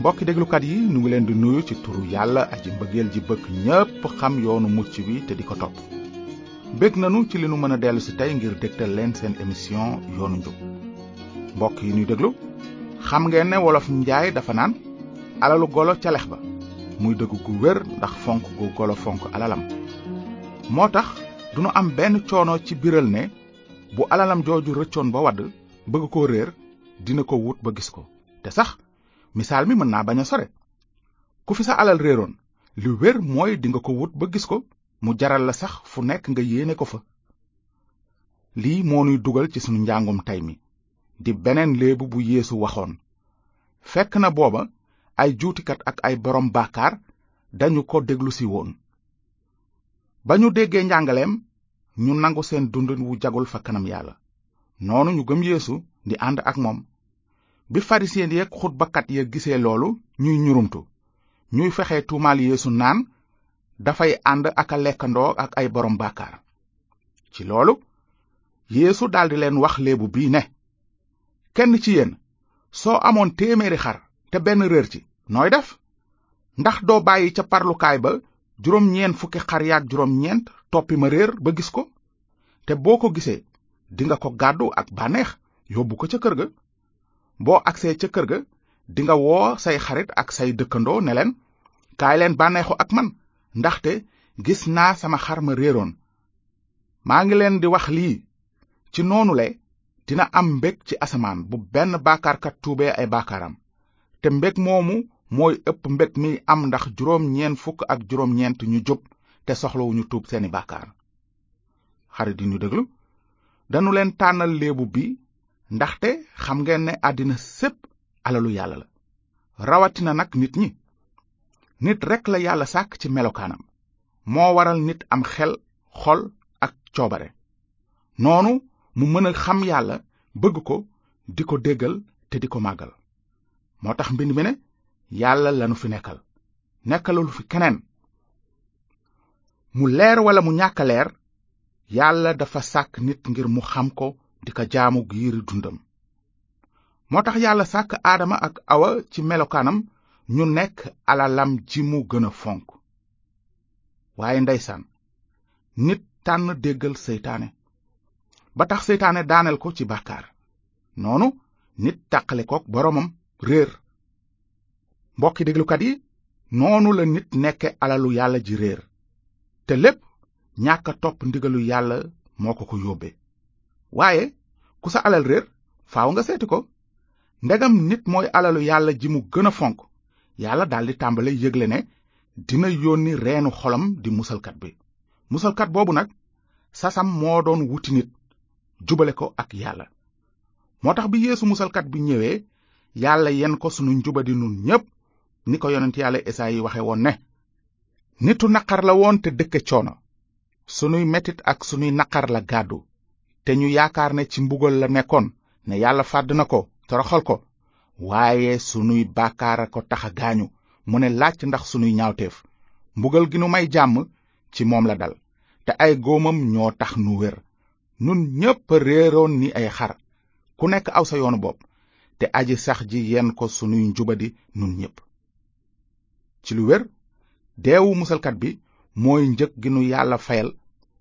mbokki déglukat yi ñu ngi leen di nuyu ci turu yàlla aji mbëggeel ji bëgg ñépp xam yoonu mucc bi te di ko topp bég nanu ci li nu mën a dellu si tey ngir dégtal leen seen émission yoonu njub mbokk yi ñuy déglu xam ngeen ne wolof njaay dafa naan alalu golo ca lex ba muy dëgg gu wér ndax fonk gu golo fonk alalam moo tax du nu am benn coono ci biral ne bu alalam jooju rëccoon ba wadd bëgg ko réer dina ko wut ba gis ko te sax misaal mi mën naa bañ a sore ku fi sa alal réeroon li wér mooy dinga ko wut ba gis ko mu jaral la sax fu nekk nga yéene ko fa lii moo nuy dugal ci sunu njàngum tey mi di beneen léebu bu yéesu waxoon fekk na booba ay juutikat ak ay borom bàkkaar dañu ko déglu si woon ba ñu déggee njàngaleem ñu nangu seen dundin wu jagul fa kanam yàlla noonu ñu gëm yéesu di ànd ak moom bi farisen yeek xutbakat ya gisee loolu ñuy ñurumtu ñuy fexe tuumaal yeesu naan dafay ànd ak a lekkandoo ak ay borom bàkkaar ci loolu yeesu daldi leen wax léebu bii ne kenn ci yéen soo amoon téeméeri xar te benn réer ci nooy def ndax doo bàyyi ca parlukaay ba juróom ñeent fukki xar yaak juróom ñeent toppi ma réer ba gis ko te boo ko gisee dinga ko gàddu ak bànneex yóbbu ko ca kër ga boo agsee ca kër ga dinga woo say xarit ak say dëkkandoo ne leen kaay leen bànneexu ak man ndaxte gis naa sama xar ma réeroon maa ngi leen di wax lii ci noonu le dina am mbég ci asamaan bu benn baakaarkat tuubee ay baakaaram te mbég moomu mooy ëpp mbég mi am ndax juróom ñeent fukk ak juróom ñeent ñu jub te soxlawuñu tuub seeni baakaar xarit yi ñu déglu danu leen tànnal léebu bi ndaxte xam ngeen ne àddina sépp alalu yàlla la rawatina nag nit ñi nit rekk la yàlla sàkk ci melokaanam moo waral nit am xel xol ak coobare noonu mu mën a xam yàlla bëgg ko di ko déggal te di ko màggal moo tax mbind mi ne yàlla lanu fi nekkal nekkalalu fi keneen mu leer walla mu ñàkk leer yàlla dafa sàkk nit ngir mu xam ko di ko jaamu giiri dundam moo tax yàlla sàkk aadama ak awa ci melokaanam ñu nekk alalam ji mu gën a fonk waaye ndeysaan nit tànn déggal seytaane ba tax seytaane daaneel ko ci bàkkaar noonu nit tàqale kook boroomam réer mbokki déglukat yi noonu la nit nekke alalu yàlla ji réer te lépp ñàkk topp ndigalu yàlla moo ko ko yóbbe waaye ku sa alal réer faaw nga seeti ko ndegam nit mooy alalu yàlla ji mu gën a fonk yàlla daldi tàmbale yégle ne dina yónni reenu xolam di musalkat bi musalkat boobu nag sasam moo doon wuti nit jubale ko ak yàlla moo tax bi yeesu musalkat bi ñëwee yàlla yen ko sunu njubadi nun ñépp ni ko yonent yàlla esayi waxe woon ne nitu naqar la woon te dëkke coono sunuy metit ak sunuy naqar la gàddu te ñu yaakaar ne ci mbugal la nekkoon ne yàlla fàdd na ko toroxal ko waaye sunuy bàkkaar a ko tax a gaañu mu ne làcc ndax sunuy ñaawteef mbugal gi nu may jàmm ci moom la dal te ay góomam ñoo tax nu wér nun ñépp réeroon ni ay xar ku nekk aw sa yoonu bopp te aji sax ji yenn ko sunuy njubadi nun ñépp ci lu wér deewu musalkat bi mooy njëg gi nu yàlla fayal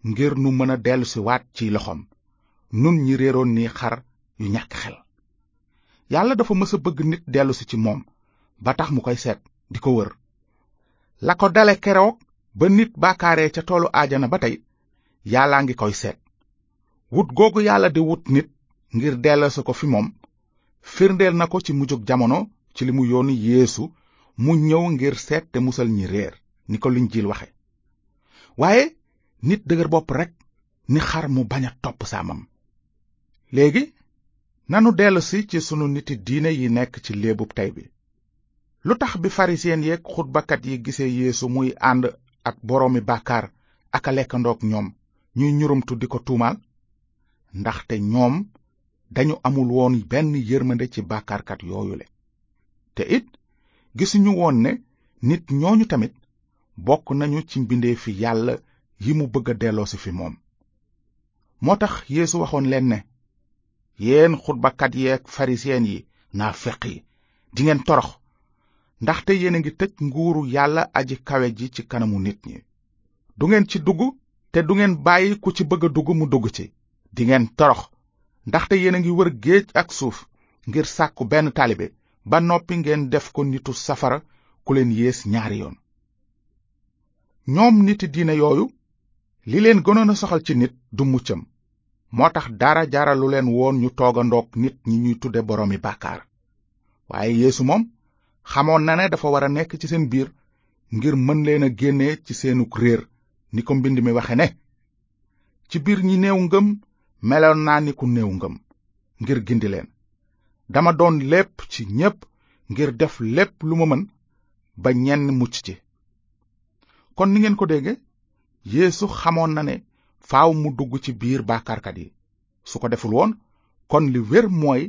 ngir nu mën a dellusi waat ci loxoom nun ñi réeroon ni xar yu ñàkk xel yàlla dafa mës a bëgg nit dellusi ci moom ba tax mu koy seet di ko wër la ko dale keroog ba nit baakaaree ca toolu aajana ba tey yàllaa ngi koy seet wut googu yàlla di wut nit ngir delloosi ko fi moom firndeel na ko ci mujjug jamono ci li mu yónni yéesu mu ñëw ngir seet te musal ñi réer ni ko Linjiil waxe waaye nit dëgër bopp rekk ni xar mu bañ a topp saamam léegi nanu dellusi ci sunu niti diine yi nekk ci léebub tey bi lu tax bi farisen yeeg xutbakat yi gisee yéesu muy ànd ak boroomi bàkkaar ak a lekkandoog ñoom ñuy ñurumtu di ko tuumaal ndaxte ñoom dañu amul woon benn yërmande ci bàkkaarkat yooyule te it gisuñu woon ne nit ñooñu tamit bokk nañu ci mbindee fi yàlla yi mu bëgg a delloosi fi moom moo tax yéesu waxoon leen ne yéen xutbakat yeek farisen yi naa feq yi dingeen torox ndaxte yéen a ngi tëj nguuru yàlla aji kawe ji ci kanamu nit ñi du ngeen ci dugg te du ngeen bàyyi ku ci bëgg a dugg mu dugg ci dingeen torox ndaxte yéen a ngi wër géej ak suuf ngir sàkku benn taalibe ba noppi ngeen def ko nitu safara ku leen yées ñaari yoon ñoom niti diine yooyu li leen gënoon a soxal ci nit du muccam moo tax dara jaralu leen woon ñu toogandoog nit ñi ñuy tudde boroomi bàkkaar waaye yéesu moom xamoon na ne dafa war a nekk ci seen biir ngir mën leen a génne ci seenug réer ni ko mbind mi waxe ne ci biir ñi néew ngëm meloon naa ni ku néew ngëm ngir gindi leen dama doon lépp ci ñépp ngir def lépp lu ma mën ba ñenn mucc ci kon ni ngeen ko dégge yéesu xamoon na ne faaw mu dugg ci biir bàkkaarkat yi su ko deful woon kon li wér mooy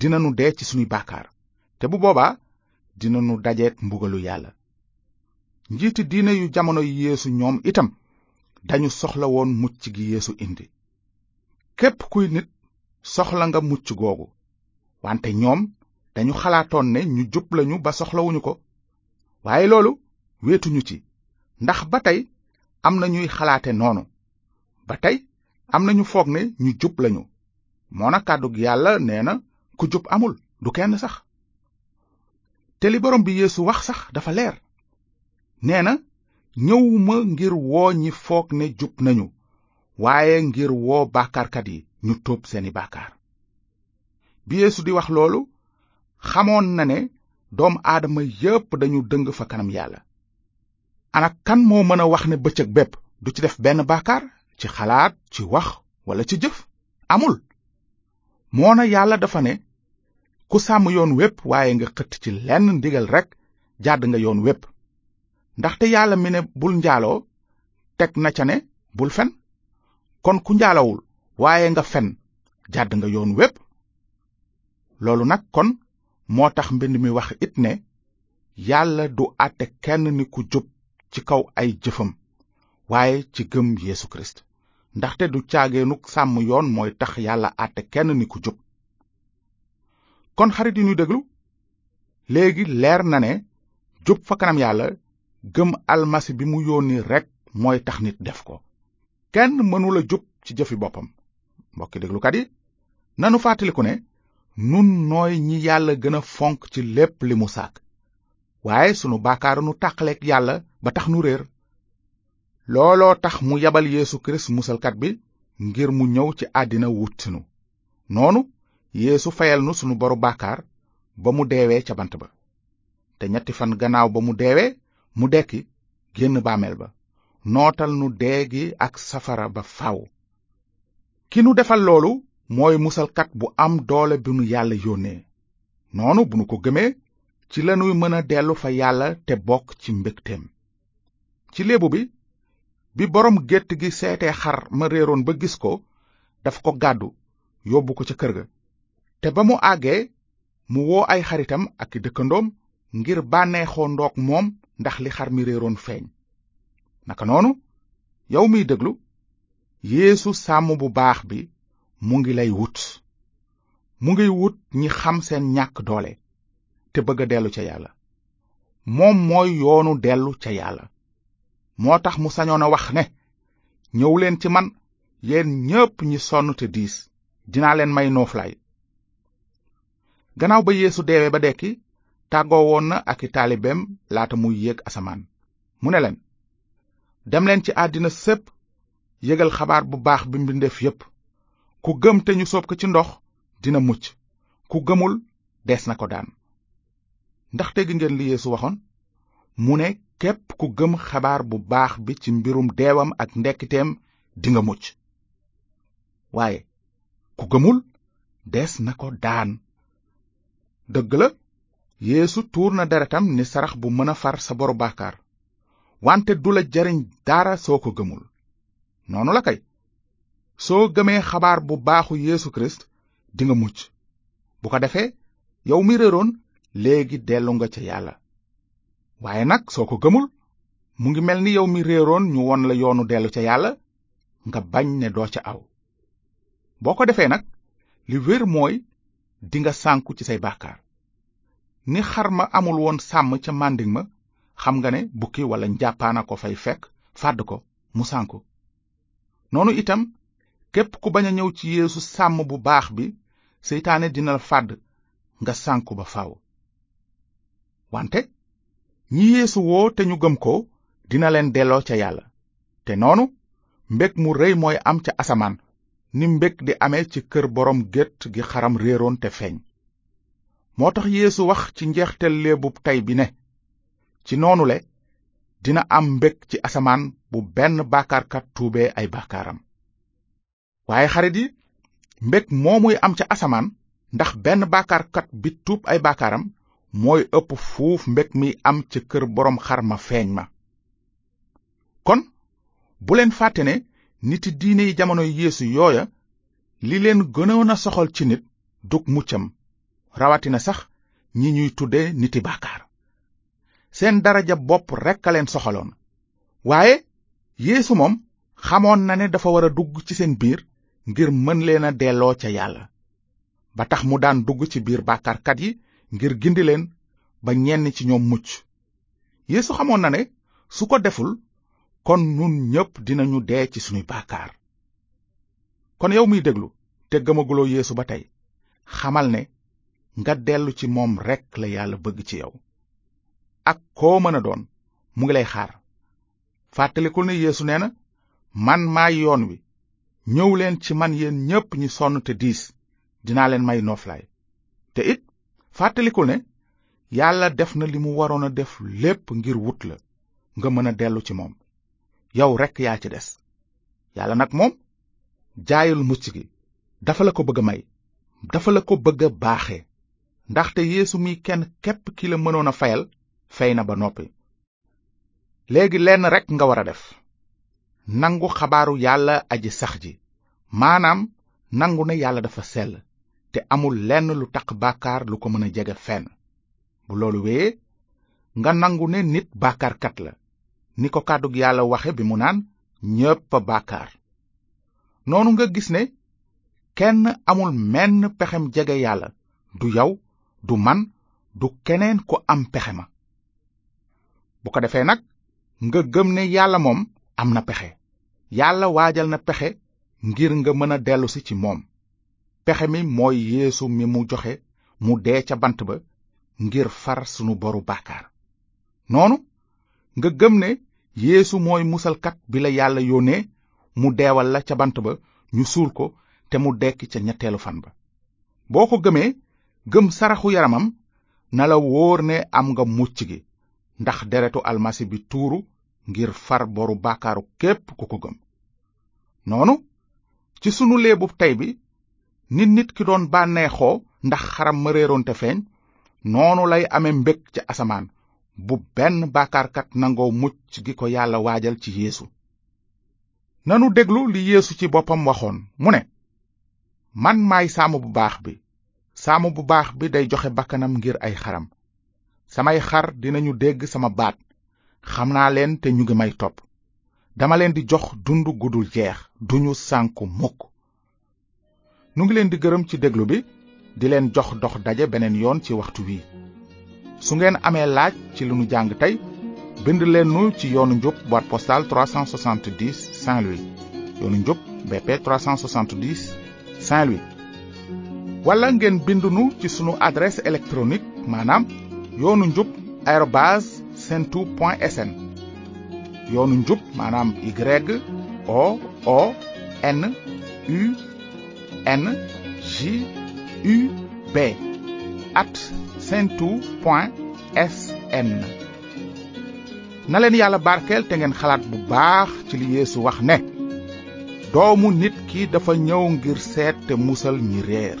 dinanu dee ci suñuy bàkkaar te bu boobaa dinanu dajeek mbugalu yàlla njiiti diine yu jamono yéesu ñoom itam dañu soxla woon mucc gi yéesu indi képp kuy nit soxla nga mucc googu wante ñoom dañu xalaatoon ne ñu jub lañu ba soxlawuñu ko waaye loolu wéetuñu ci ndax ba tey am na ñuy xalaate noonu ba tey am na ñu foog ne ñu jub lañu moona kàddu yàlla nee na ku jub amul du kenn sax te li borom bi yéesu wax sax dafa leer nee na ñëwuma ngir woo ñi foog ne jub nañu waaye ngir woo bàkkaarkat yi ñu tuub seeni bàkkaar bi yeesu di wax loolu xamoon na ne doom aadama yépp dañu dëng fa kanam yàlla ana kan moo mën a wax ne bëccëg bépp du ci def benn bàkkaar ci xalaat ci wax walla ci jëf amul moona yàlla dafa ne ku sàmm yoon wépp waaye nga xëtt ci lenn ndigal rekk jàdd nga yoon wépp ndaxte yàlla mi ne bul njaaloo teg na ca ne bul fen kon ku njaalawul waaye nga fen jàdd nga yoon wépp loolu nag kon moo tax mbind mi wax it ne yàlla du àtte kenn ni ku jub ci kaw ay jëfam waaye ci gëm Yeesu Kirist ndaxte du caageenuk sàmm yoon mooy tax yàlla àtte kenn ni ku jub kon xarit yi ñuy déglu léegi leer na ne jub fa kanam yàlla gëm almasi bi mu yónni rekk mooy tax nit def ko kenn mënula jub ci jëfi boppam mbokki déglukat yi nanu fàttaliku ne nun nooy ñi yàlla gën a fonk ci lépp li mu sàkk waaye sunu baakaar nu tàqaleek yàlla ba tax nu réer looloo tax mu yabal Yeesu Kirist musalkat bi ngir mu ñëw ci àddina wut sinu noonu yéesu fayal nu sunu boru bàkkaar ba mu deewee ca bant ba te ñetti fan gannaaw ba mu deewee mu dekki génn bàmmeel ba nootal nu dee gi ak safara ba faw ki nu defal loolu mooy musalkat bu am doole bi nu yàlla yónnee noonu bu nu ko gëmee ci lanuy mën a dellu fa yàlla te bokk ci mbégteem ci léebu bi bi boroom gétt gi seetee xar ma réeroon ba gis ko daf ko gàddu yóbbu ko ca kër ga te ba mu àggee mu woo ay xaritam ak i dëkkandoom ngir bànneexoo ndoog moom ndax li xar mi réeroon feeñ naka noonu yow miy déglu yéesu sàmm bu baax bi mu ngi lay wut mu ngi wut ñi xam seen ñàkk doole te bëgg a dellu ca yàlla moom mooy yoonu dellu ca yàlla moo tax mu sañoon a wax ne ñëw leen ci man yéen ñépp ñi sonn te diis dinaa leen may nooflaay gannaaw ba yéesu deewee ba dekki tàggoo woon na ak i taalibeem laata muy yéeg asamaan mu ne leen demleen ci àddina sépp yégal xabaar bu baax bi mbindeef yépp ku gëm te ñu soob ko ci ndox dina mucc ku gëmul des na ko daan ndax dégg ngeen li Yeesu waxoon mu ne képp ku gëm xabaar bu baax bi ci mbirum deewam ak ndekkiteem dinga mucc waaye ku gëmul des na ko daan dëgg la yéesu tuur na deretam ni sarax bu mën a far sa boru bàkkaar wante du la jariñ dara soo ko gëmul noonu la kay soo gëmee xabaar bu baaxu Yeesu Kirist dinga mucc bu ko defee yow mi réeroon léegi dellu nga ca yàlla waaye nag soo ko gëmul mu ngi mel ni yow mi réeroon ñu won la yoonu dellu ca yàlla nga bañ ne doo ca aw boo ko defee nag li wér mooy dinga sànku ci say bàkkaar ni xar ma amul woon sàmm ca màndiŋ ma xam nga ne bukki walla njàppaana ko fay fekk fàdd ko mu sànku noonu itam képp ku bañ a ñëw ci yeesu sàmm bu baax bi seytaane dina la fàdd nga sànku ba faw wante ñi yeesu woo te ñu gëm ko dina leen delloo ca yàlla te noonu mbég mu rëy mooy am ca asamaan ni mbég di amee ci kër boroom gétt gi xaram réeroon te feeñ moo tax yéesu wax ci njeextel léebub tey bi ne ci noonu le dina am mbég ci asamaan bu benn bàkkaarkat tuubee ay bàkkaaram waaye xarit yi mbég moomuy am ca asamaan ndax benn bàkkaarkat bi tuub ay bàkkaaram mooy ëpp fuuf mbég mi am ca kër boroom xar ma feeñ ma kon bu leen fàtte ne niti diine yi jamono yeesu yooya li leen gënoon a soxal ci nit dug muccam rawatina sax ñi ñuy tudde niti bàkkaar seen daraja bopp rekk a leen soxaloon waaye yéesu moom xamoon na ne dafa war a dugg ci seen biir ngir mën leen a delloo ca yàlla ba tax mu daan dugg ci biir bàkkaarkat yi ngir gindi leen ba ñenn ci ñoom mucc yéesu xamoon na ne su ko deful kon nun ñépp dinañu dee ci sunuy bàkkaar kon yow miy déglu te gëmaguloo yéesu ba tey xamal ne nga dellu ci moom rekk la yàlla bëgg ci yow ak koo mën a doon mu ngi lay xaar fàttalikul ne yéesu nee na man maay yoon wi ñëw leen ci man yéen ñépp ñi sonn te diis dinaa leen may nooflaay te it fàttalikul ne yàlla def na li mu waroon a def lépp ngir wut la nga mën a dellu ci moom yow rekk yaa ci des yàlla nag moom jaayul mucc gi dafa la ko bëgg a may dafa la ko bëgg a baaxe ndaxte yéesu mi kenn képp ki la mënoon a fayal fey na ba noppi léegi lenn rekk nga war a def nangu xabaaru yàlla aji sax ji maanaam nangu ne yàlla dafa sell te amul lenn lu taq bàkkaar lu ko mën a jege fenn bu loolu wéyee nga nangu ne nit bàkkaarkat la ni ko kàddu yàlla waxe bi mu naan ñépp a bàkkaar noonu nga gis ne kenn amul menn pexem jege yàlla du yow du man du keneen ko am pexe ma bu ko defee nag nga gëm ne yàlla moom am na pexe yàlla waajal na pexe ngir nga mën a dellusi ci moom pexe mi mooy yéesu mi mu joxe mu dee ca bant ba ngir far sunu boru bàkkaar noonu nga gëm ne yéesu mooy musalkat bi la yàlla yónnee mu deewal la ca bant ba ñu suul ko te mu dekk ca ñetteelu fan ba boo ko gëmee gëm saraxu yaramam na la wóor ne am nga mucc gi ndax deretu almasi bi tuuru ngir far boru bàkkaaru képp ku ko gëm noonu ci sunu léebub tey bi nit nit ki doon bànneexoo ndax xaram ma réeroon te feeñ noonu lay ame mbég ci asamaan bu benn bàkkaarkat nangoo mucc gi ko yàlla waajal ci yeesu nanu déglu li yeesu ci boppam waxoon mu ne man maay saamu bu baax bi saamu bu baax bi day joxe bakkanam ngir ay xaram samay xar dinañu dégg sama baat xam naa leen te ñu ngi may topp dama leen di jox dund gudul jeex duñu sànku mukk nu ngi leen di gërëm ci déglu bi di leen jox dox daje beneen yoon ci waxtu wi su ngeen amee laaj ci lu nu jàng tey bind leen nu ci yoonu njub boîte postale 370 Saint-Louis yoonu njub BP 370 Saint-Louis wala ngeen bindu nu ci sunu adresse électronique maanaam yoonu njub arobase sentu point sn yoonu njub maanaam y o o n u n j u b at sentu point sn na leen yàlla barkeel te ngeen xalaat bu baax ci li yeesu wax ne doomu nit ki dafa ñëw ngir seet te musal ñi réer